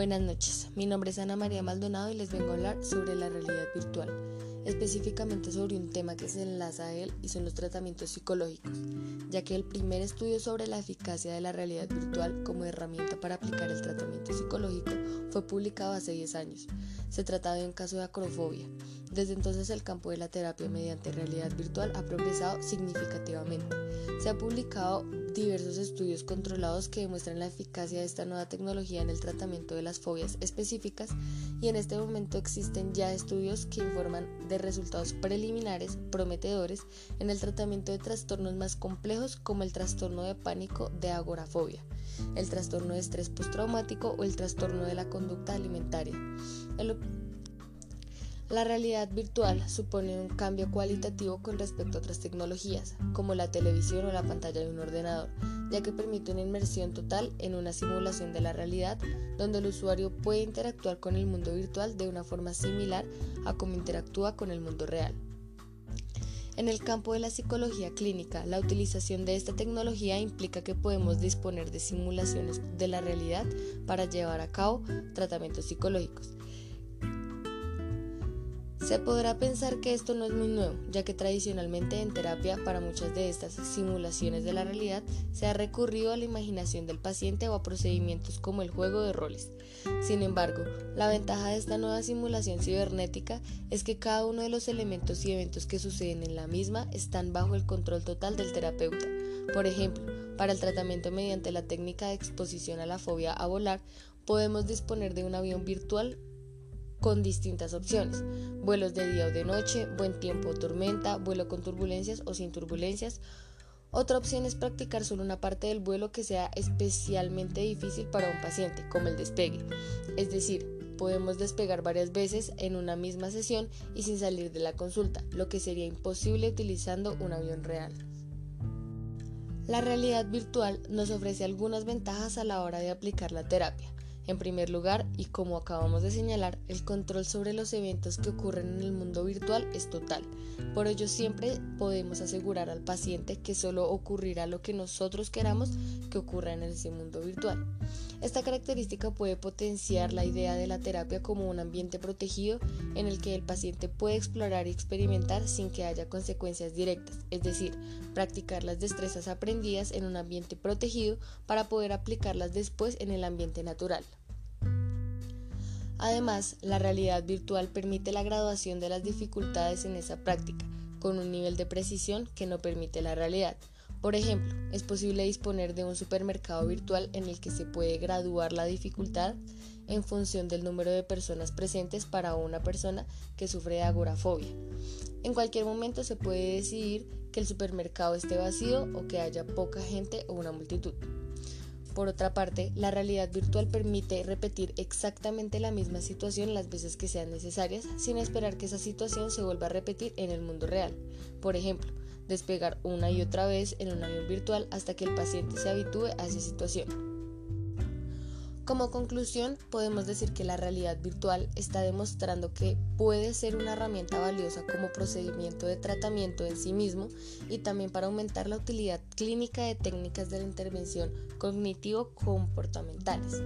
Buenas noches, mi nombre es Ana María Maldonado y les vengo a hablar sobre la realidad virtual, específicamente sobre un tema que se enlaza a él y son los tratamientos psicológicos, ya que el primer estudio sobre la eficacia de la realidad virtual como herramienta para aplicar el tratamiento psicológico fue publicado hace 10 años. Se trataba de un caso de acrofobia. Desde entonces el campo de la terapia mediante realidad virtual ha progresado significativamente. Se ha publicado diversos estudios controlados que demuestran la eficacia de esta nueva tecnología en el tratamiento de las fobias específicas y en este momento existen ya estudios que informan de resultados preliminares prometedores en el tratamiento de trastornos más complejos como el trastorno de pánico de agorafobia, el trastorno de estrés postraumático o el trastorno de la conducta alimentaria. La realidad virtual supone un cambio cualitativo con respecto a otras tecnologías, como la televisión o la pantalla de un ordenador, ya que permite una inmersión total en una simulación de la realidad, donde el usuario puede interactuar con el mundo virtual de una forma similar a como interactúa con el mundo real. En el campo de la psicología clínica, la utilización de esta tecnología implica que podemos disponer de simulaciones de la realidad para llevar a cabo tratamientos psicológicos. Se podrá pensar que esto no es muy nuevo, ya que tradicionalmente en terapia para muchas de estas simulaciones de la realidad se ha recurrido a la imaginación del paciente o a procedimientos como el juego de roles. Sin embargo, la ventaja de esta nueva simulación cibernética es que cada uno de los elementos y eventos que suceden en la misma están bajo el control total del terapeuta. Por ejemplo, para el tratamiento mediante la técnica de exposición a la fobia a volar, podemos disponer de un avión virtual con distintas opciones, vuelos de día o de noche, buen tiempo o tormenta, vuelo con turbulencias o sin turbulencias. Otra opción es practicar solo una parte del vuelo que sea especialmente difícil para un paciente, como el despegue. Es decir, podemos despegar varias veces en una misma sesión y sin salir de la consulta, lo que sería imposible utilizando un avión real. La realidad virtual nos ofrece algunas ventajas a la hora de aplicar la terapia. En primer lugar, y como acabamos de señalar, el control sobre los eventos que ocurren en el mundo virtual es total. Por ello siempre podemos asegurar al paciente que solo ocurrirá lo que nosotros queramos que ocurra en ese mundo virtual. Esta característica puede potenciar la idea de la terapia como un ambiente protegido en el que el paciente puede explorar y experimentar sin que haya consecuencias directas, es decir, practicar las destrezas aprendidas en un ambiente protegido para poder aplicarlas después en el ambiente natural. Además, la realidad virtual permite la graduación de las dificultades en esa práctica, con un nivel de precisión que no permite la realidad. Por ejemplo, es posible disponer de un supermercado virtual en el que se puede graduar la dificultad en función del número de personas presentes para una persona que sufre de agorafobia. En cualquier momento se puede decidir que el supermercado esté vacío o que haya poca gente o una multitud. Por otra parte, la realidad virtual permite repetir exactamente la misma situación las veces que sean necesarias sin esperar que esa situación se vuelva a repetir en el mundo real. Por ejemplo, despegar una y otra vez en un avión virtual hasta que el paciente se habitúe a esa situación. Como conclusión, podemos decir que la realidad virtual está demostrando que puede ser una herramienta valiosa como procedimiento de tratamiento en sí mismo y también para aumentar la utilidad clínica de técnicas de la intervención cognitivo-comportamentales.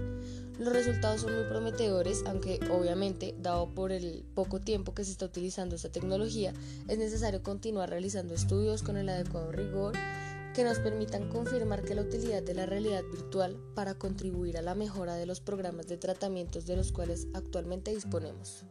Los resultados son muy prometedores, aunque obviamente, dado por el poco tiempo que se está utilizando esta tecnología, es necesario continuar realizando estudios con el adecuado rigor que nos permitan confirmar que la utilidad de la realidad virtual para contribuir a la mejora de los programas de tratamientos de los cuales actualmente disponemos.